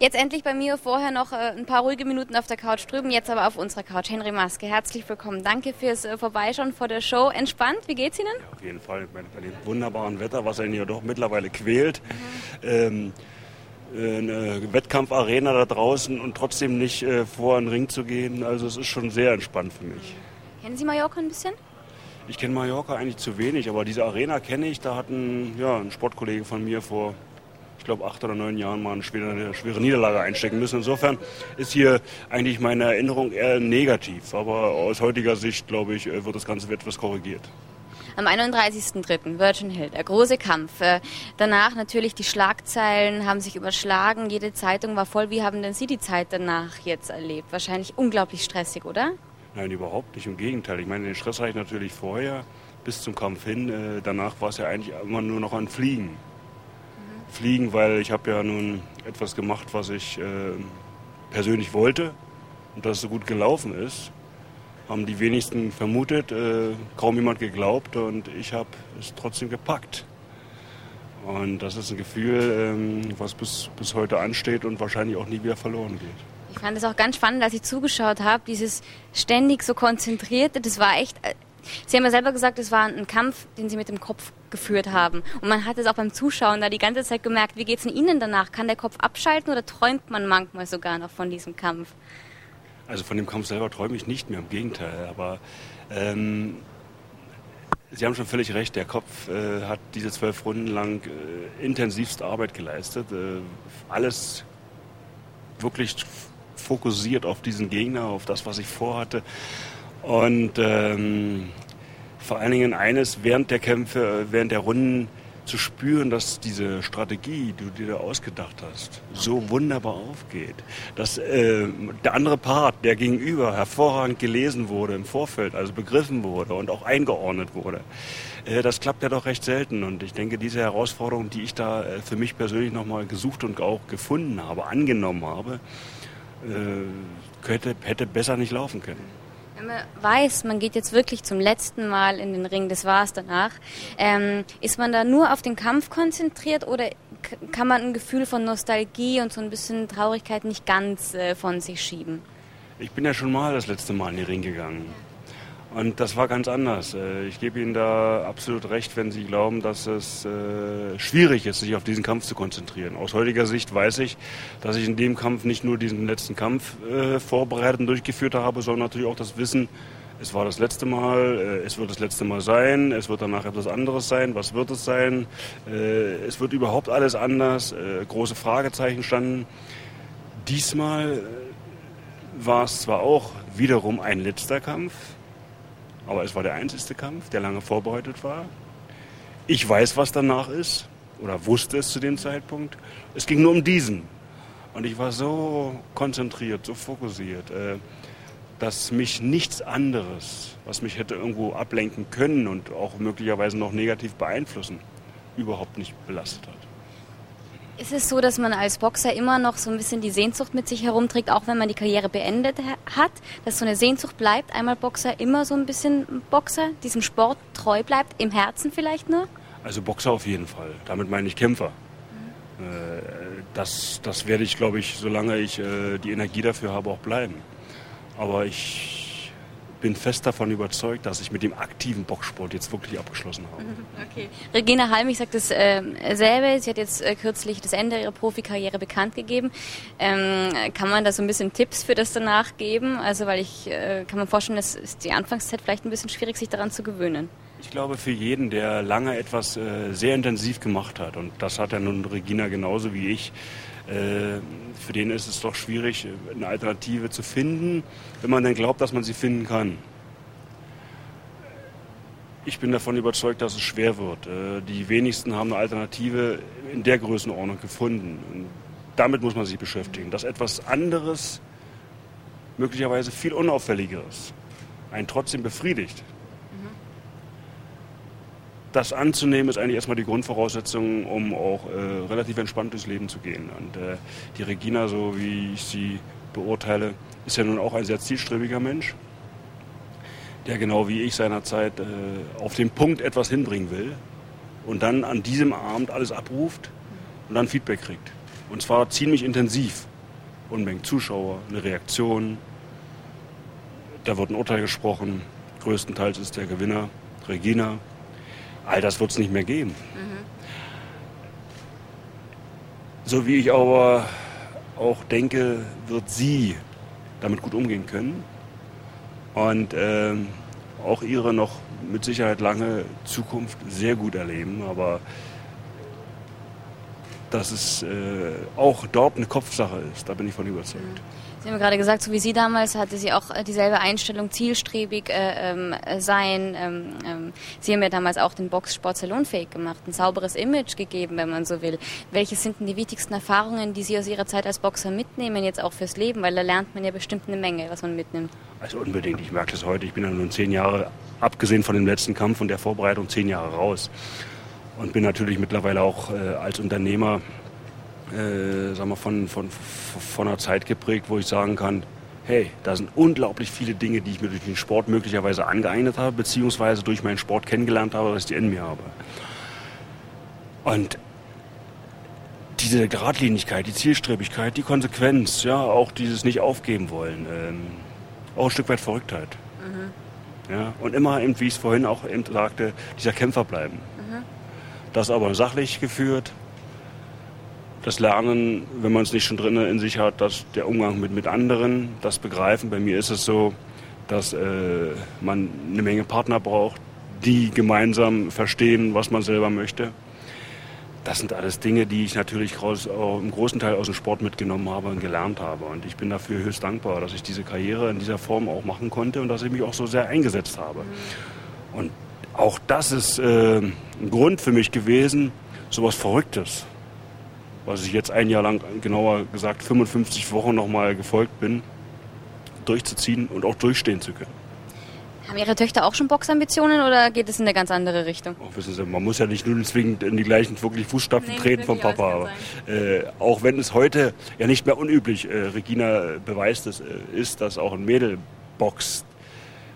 Jetzt endlich bei mir, vorher noch äh, ein paar ruhige Minuten auf der Couch drüben, jetzt aber auf unserer Couch. Henry Maske, herzlich willkommen. Danke fürs äh, Vorbeischauen vor der Show. Entspannt, wie geht's Ihnen? Ja, auf jeden Fall, bei, bei, dem wunderbaren Wetter, was einen hier doch mittlerweile quält. Mhm. Ähm, eine Wettkampfarena da draußen und trotzdem nicht äh, vor einen Ring zu gehen. Also es ist schon sehr entspannt für mich. Kennen Sie Mallorca ein bisschen? Ich kenne Mallorca eigentlich zu wenig, aber diese Arena kenne ich. Da hat ein, ja, ein Sportkollege von mir vor glaube, acht oder neun Jahren mal eine schwere, schwere Niederlage einstecken müssen. Insofern ist hier eigentlich meine Erinnerung eher negativ. Aber aus heutiger Sicht, glaube ich, wird das Ganze etwas korrigiert. Am 31.03. Virgin Hill, der große Kampf. Äh, danach natürlich die Schlagzeilen haben sich überschlagen, jede Zeitung war voll. Wie haben denn Sie die Zeit danach jetzt erlebt? Wahrscheinlich unglaublich stressig, oder? Nein, überhaupt nicht. Im Gegenteil. Ich meine, den Stress hatte ich natürlich vorher bis zum Kampf hin. Äh, danach war es ja eigentlich immer nur noch ein Fliegen fliegen, weil ich habe ja nun etwas gemacht, was ich äh, persönlich wollte und dass es so gut gelaufen ist. Haben die wenigsten vermutet, äh, kaum jemand geglaubt und ich habe es trotzdem gepackt. Und das ist ein Gefühl, ähm, was bis, bis heute ansteht und wahrscheinlich auch nie wieder verloren geht. Ich fand es auch ganz spannend, als ich zugeschaut habe, dieses ständig so konzentrierte, das war echt äh, Sie haben ja selber gesagt, es war ein Kampf, den Sie mit dem Kopf geführt haben. Und man hat es auch beim Zuschauen da die ganze Zeit gemerkt, wie geht es Ihnen danach? Kann der Kopf abschalten oder träumt man manchmal sogar noch von diesem Kampf? Also von dem Kampf selber träume ich nicht mehr, im Gegenteil. Aber ähm, Sie haben schon völlig recht, der Kopf äh, hat diese zwölf Runden lang äh, intensivste Arbeit geleistet. Äh, alles wirklich fokussiert auf diesen Gegner, auf das, was ich vorhatte. Und ähm, vor allen Dingen eines während der Kämpfe, während der Runden zu spüren, dass diese Strategie, die du dir da ausgedacht hast, so wunderbar aufgeht. Dass äh, der andere Part, der gegenüber hervorragend gelesen wurde im Vorfeld, also begriffen wurde und auch eingeordnet wurde. Äh, das klappt ja doch recht selten. Und ich denke, diese Herausforderung, die ich da äh, für mich persönlich nochmal gesucht und auch gefunden habe, angenommen habe, äh, hätte, hätte besser nicht laufen können. Wenn man weiß, man geht jetzt wirklich zum letzten Mal in den Ring, das war es danach, ähm, ist man da nur auf den Kampf konzentriert oder kann man ein Gefühl von Nostalgie und so ein bisschen Traurigkeit nicht ganz äh, von sich schieben? Ich bin ja schon mal das letzte Mal in den Ring gegangen. Und das war ganz anders. Äh, ich gebe Ihnen da absolut recht, wenn Sie glauben, dass es äh, schwierig ist, sich auf diesen Kampf zu konzentrieren. Aus heutiger Sicht weiß ich, dass ich in dem Kampf nicht nur diesen letzten Kampf äh, vorbereitet und durchgeführt habe, sondern natürlich auch das Wissen, es war das letzte Mal, es wird das letzte Mal sein, es wird danach etwas anderes sein, was wird es sein, es wird überhaupt alles anders, große Fragezeichen standen. Diesmal war es zwar auch wiederum ein letzter Kampf, aber es war der einzige Kampf, der lange vorbereitet war. Ich weiß, was danach ist oder wusste es zu dem Zeitpunkt. Es ging nur um diesen. Und ich war so konzentriert, so fokussiert, äh, dass mich nichts anderes, was mich hätte irgendwo ablenken können und auch möglicherweise noch negativ beeinflussen, überhaupt nicht belastet hat. Ist es so, dass man als Boxer immer noch so ein bisschen die Sehnsucht mit sich herumträgt, auch wenn man die Karriere beendet hat, dass so eine Sehnsucht bleibt, einmal Boxer immer so ein bisschen Boxer, diesem Sport treu bleibt, im Herzen vielleicht nur? Also Boxer auf jeden Fall. Damit meine ich Kämpfer. Mhm. Das, das werde ich, glaube ich, solange ich äh, die Energie dafür habe, auch bleiben. Aber ich bin fest davon überzeugt, dass ich mit dem aktiven Boxsport jetzt wirklich abgeschlossen habe. Okay. Regina Halmich sagt dasselbe. Äh, Sie hat jetzt äh, kürzlich das Ende ihrer Profikarriere bekannt gegeben. Ähm, kann man da so ein bisschen Tipps für das danach geben? Also, weil ich äh, kann mir vorstellen, das ist die Anfangszeit vielleicht ein bisschen schwierig, sich daran zu gewöhnen. Ich glaube, für jeden, der lange etwas äh, sehr intensiv gemacht hat, und das hat ja nun Regina genauso wie ich, für den ist es doch schwierig, eine Alternative zu finden, wenn man dann glaubt, dass man sie finden kann. Ich bin davon überzeugt, dass es schwer wird. Äh, die wenigsten haben eine Alternative in der Größenordnung gefunden. Und damit muss man sich beschäftigen. Dass etwas anderes, möglicherweise viel unauffälligeres, einen trotzdem befriedigt das anzunehmen, ist eigentlich erstmal die Grundvoraussetzung, um auch äh, relativ entspannt durchs Leben zu gehen. Und äh, die Regina, so wie ich sie beurteile, ist ja nun auch ein sehr zielstrebiger Mensch, der genau wie ich seinerzeit äh, auf den Punkt etwas hinbringen will und dann an diesem Abend alles abruft und dann Feedback kriegt. Und zwar ziemlich intensiv. Unmengen Zuschauer, eine Reaktion. Da wird ein Urteil gesprochen. Größtenteils ist der Gewinner Regina. All das wird es nicht mehr geben. So wie ich aber auch denke, wird sie damit gut umgehen können. Und äh, auch ihre noch mit Sicherheit lange Zukunft sehr gut erleben. Aber dass es äh, auch dort eine Kopfsache ist, da bin ich von überzeugt. Sie haben gerade gesagt, so wie Sie damals hatte sie auch äh, dieselbe Einstellung, zielstrebig äh, ähm, sein. Ähm, ähm, sie haben ja damals auch den Boxsport salonfähig gemacht, ein sauberes Image gegeben, wenn man so will. Welche sind denn die wichtigsten Erfahrungen, die Sie aus Ihrer Zeit als Boxer mitnehmen, jetzt auch fürs Leben? Weil da lernt man ja bestimmt eine Menge, was man mitnimmt. Also unbedingt. Ich merke das heute. Ich bin ja nun zehn Jahre, abgesehen von dem letzten Kampf und der Vorbereitung, zehn Jahre raus. Und bin natürlich mittlerweile auch äh, als Unternehmer äh, sagen wir, von, von, von einer Zeit geprägt, wo ich sagen kann, hey, da sind unglaublich viele Dinge, die ich mir durch den Sport möglicherweise angeeignet habe, beziehungsweise durch meinen Sport kennengelernt habe, was ich in mir habe. Und diese Geradlinigkeit, die Zielstrebigkeit, die Konsequenz, ja, auch dieses nicht aufgeben wollen, ähm, auch ein Stück weit Verrücktheit. Mhm. Ja, und immer, eben, wie ich es vorhin auch eben sagte, dieser Kämpfer bleiben. Mhm. Das aber sachlich geführt, das Lernen, wenn man es nicht schon drin in sich hat, dass der Umgang mit, mit anderen, das Begreifen. Bei mir ist es so, dass äh, man eine Menge Partner braucht, die gemeinsam verstehen, was man selber möchte. Das sind alles Dinge, die ich natürlich raus, im großen Teil aus dem Sport mitgenommen habe und gelernt habe. Und ich bin dafür höchst dankbar, dass ich diese Karriere in dieser Form auch machen konnte und dass ich mich auch so sehr eingesetzt habe. Und auch das ist äh, ein Grund für mich gewesen, so etwas Verrücktes was ich jetzt ein Jahr lang, genauer gesagt 55 Wochen nochmal gefolgt bin, durchzuziehen und auch durchstehen zu können. Haben Ihre Töchter auch schon Boxambitionen oder geht es in eine ganz andere Richtung? Oh, wissen Sie, man muss ja nicht nur zwingend in die gleichen wirklich Fußstapfen nee, treten vom Papa. Aber, äh, auch wenn es heute ja nicht mehr unüblich, äh, Regina beweist es, äh, ist, dass auch ein Mädel boxt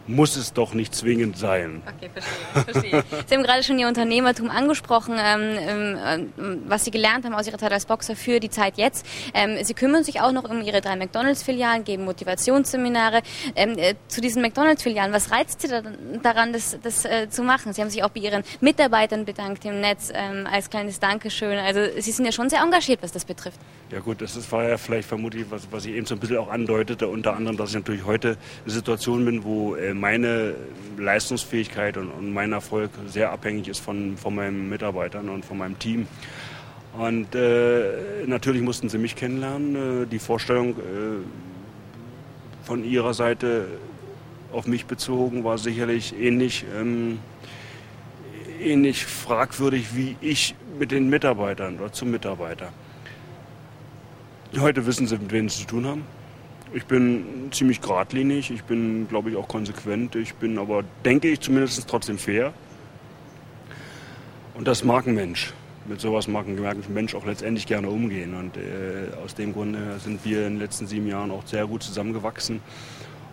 muss es doch nicht zwingend sein. Okay, verstehe. verstehe. Sie haben gerade schon Ihr Unternehmertum angesprochen, ähm, ähm, was Sie gelernt haben aus Ihrer Zeit als Boxer für die Zeit jetzt. Ähm, Sie kümmern sich auch noch um Ihre drei McDonalds-Filialen, geben Motivationsseminare. Ähm, äh, zu diesen McDonalds-Filialen, was reizt Sie da, daran, das, das äh, zu machen? Sie haben sich auch bei Ihren Mitarbeitern bedankt im Netz ähm, als kleines Dankeschön. Also Sie sind ja schon sehr engagiert, was das betrifft. Ja gut, das war ja vielleicht vermutlich, was, was ich eben so ein bisschen auch andeutete, unter anderem, dass ich natürlich heute eine Situation bin, wo äh, meine Leistungsfähigkeit und, und, mein Erfolg sehr abhängig ist von, von meinen Mitarbeitern und von meinem Team. Und äh, natürlich mussten sie mich kennenlernen. Äh, die Vorstellung äh, von ihrer Seite auf mich bezogen war sicherlich ähnlich, ähm, ähnlich fragwürdig wie ich mit den Mitarbeitern oder zum Mitarbeiter. Heute wissen sie, mit wem sie zu tun haben. Ich bin ziemlich geradlinig, ich bin, glaube ich, auch konsequent. Ich bin aber, denke ich, zumindest trotzdem fair. Und das mag ein Mensch. Mit sowas mag ein Mensch auch letztendlich gerne umgehen. Und äh, aus dem Grunde sind wir in den letzten sieben Jahren auch sehr gut zusammengewachsen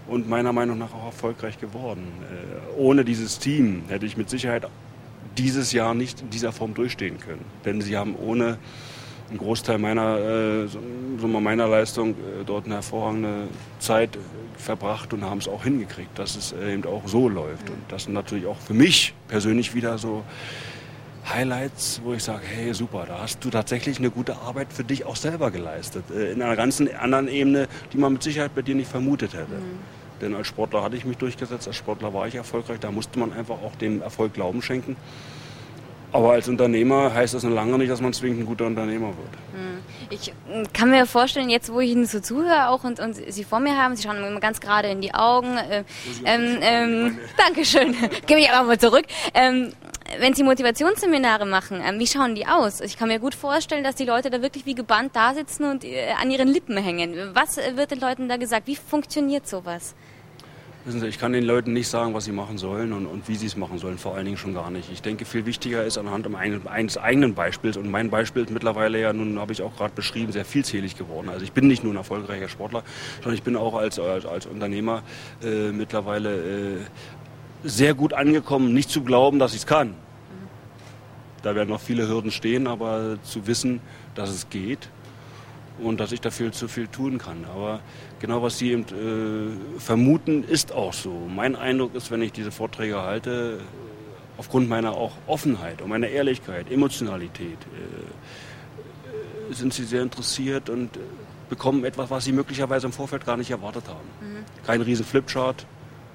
und meiner Meinung nach auch erfolgreich geworden. Äh, ohne dieses Team hätte ich mit Sicherheit dieses Jahr nicht in dieser Form durchstehen können. Denn sie haben ohne einen Großteil meiner, äh, so meiner Leistung äh, dort eine hervorragende Zeit verbracht und haben es auch hingekriegt, dass es äh, eben auch so läuft. Und das sind natürlich auch für mich persönlich wieder so Highlights, wo ich sage, hey super, da hast du tatsächlich eine gute Arbeit für dich auch selber geleistet. Äh, in einer ganzen anderen Ebene, die man mit Sicherheit bei dir nicht vermutet hätte. Mhm. Denn als Sportler hatte ich mich durchgesetzt, als Sportler war ich erfolgreich, da musste man einfach auch dem Erfolg Glauben schenken. Aber als Unternehmer heißt das noch lange nicht, dass man zwingend ein guter Unternehmer wird. Hm. Ich hm, kann mir vorstellen, jetzt wo ich Ihnen so zuhöre auch und, und Sie vor mir haben, Sie schauen mir immer ganz gerade in die Augen. Äh, ähm, ähm, Dankeschön. Gebe ich aber mal zurück. Ähm, wenn Sie Motivationsseminare machen, ähm, wie schauen die aus? Ich kann mir gut vorstellen, dass die Leute da wirklich wie gebannt da sitzen und äh, an ihren Lippen hängen. Was wird den Leuten da gesagt? Wie funktioniert sowas? Wissen Sie, ich kann den Leuten nicht sagen, was sie machen sollen und, und wie sie es machen sollen, vor allen Dingen schon gar nicht. Ich denke, viel wichtiger ist anhand eines eigenen Beispiels und mein Beispiel ist mittlerweile ja, nun habe ich auch gerade beschrieben, sehr vielzählig geworden. Also ich bin nicht nur ein erfolgreicher Sportler, sondern ich bin auch als, als, als Unternehmer äh, mittlerweile äh, sehr gut angekommen, nicht zu glauben, dass ich es kann. Da werden noch viele Hürden stehen, aber zu wissen, dass es geht und dass ich dafür zu viel tun kann. Aber genau was Sie eben äh, vermuten, ist auch so. Mein Eindruck ist, wenn ich diese Vorträge halte, aufgrund meiner auch Offenheit und meiner Ehrlichkeit, Emotionalität, äh, sind sie sehr interessiert und bekommen etwas, was sie möglicherweise im Vorfeld gar nicht erwartet haben. Mhm. Kein riesen Flipchart,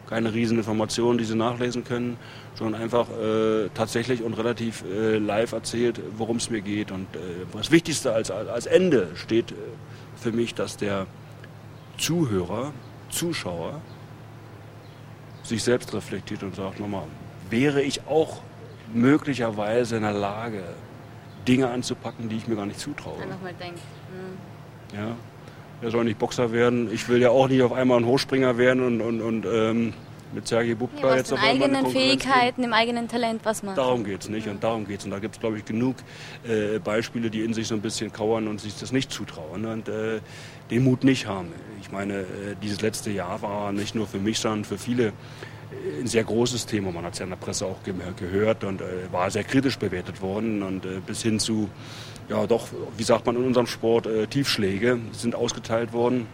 keine riesen Informationen, die sie nachlesen können, sondern einfach äh, tatsächlich und relativ äh, live erzählt, worum es mir geht. Und äh, das Wichtigste als, als Ende steht äh, für mich, dass der Zuhörer, Zuschauer sich selbst reflektiert und sagt, nochmal, wäre ich auch möglicherweise in der Lage, Dinge anzupacken, die ich mir gar nicht zutraue. Dann nochmal denkt. Mhm. Ja. Er soll nicht Boxer werden. Ich will ja auch nicht auf einmal ein Hochspringer werden und, und, und ähm, mit Sergei Bubka ja, jetzt auf einmal eigenen Fähigkeiten, dem eigenen Talent was machen. Darum geht es nicht und darum geht es. Und da gibt es, glaube ich, genug äh, Beispiele, die in sich so ein bisschen kauern und sich das nicht zutrauen und äh, den Mut nicht haben. Ich meine, äh, dieses letzte Jahr war nicht nur für mich, sondern für viele ein sehr großes Thema. Man hat es ja in der Presse auch gehört und äh, war sehr kritisch bewertet worden und äh, bis hin zu, ja doch, wie sagt man in unserem Sport, äh, Tiefschläge sind ausgeteilt worden.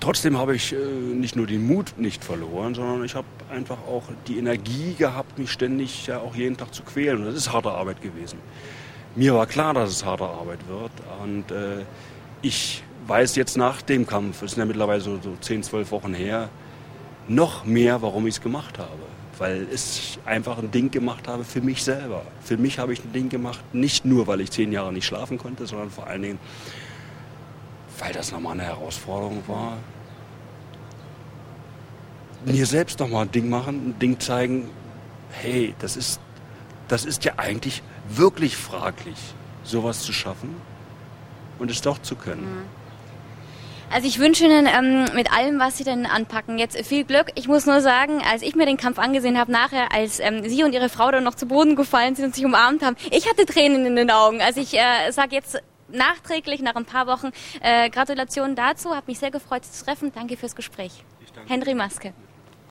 Trotzdem habe ich äh, nicht nur den Mut nicht verloren, sondern ich habe einfach auch die Energie gehabt, mich ständig ja auch jeden Tag zu quälen. Und das ist harte Arbeit gewesen. Mir war klar, dass es harte Arbeit wird und äh, ich weiß jetzt nach dem Kampf, es sind ja mittlerweile so, so 10, 12 Wochen her, noch mehr, warum ich es gemacht habe. Weil ich einfach ein Ding gemacht habe für mich selber. Für mich habe ich ein Ding gemacht, nicht nur, weil ich zehn Jahre nicht schlafen konnte, sondern vor allen Dingen, weil das nochmal eine Herausforderung war. Mir selbst nochmal ein Ding machen, ein Ding zeigen, hey, das ist, das ist ja eigentlich wirklich fraglich, sowas zu schaffen und es doch zu können. Mhm. Also ich wünsche Ihnen ähm, mit allem, was Sie denn anpacken, jetzt viel Glück. Ich muss nur sagen, als ich mir den Kampf angesehen habe, nachher, als ähm, Sie und Ihre Frau dann noch zu Boden gefallen sind und sich umarmt haben, ich hatte Tränen in den Augen. Also ich äh, sage jetzt nachträglich, nach ein paar Wochen, äh, Gratulation dazu. Hat mich sehr gefreut, Sie zu treffen. Danke fürs Gespräch. Henry Maske.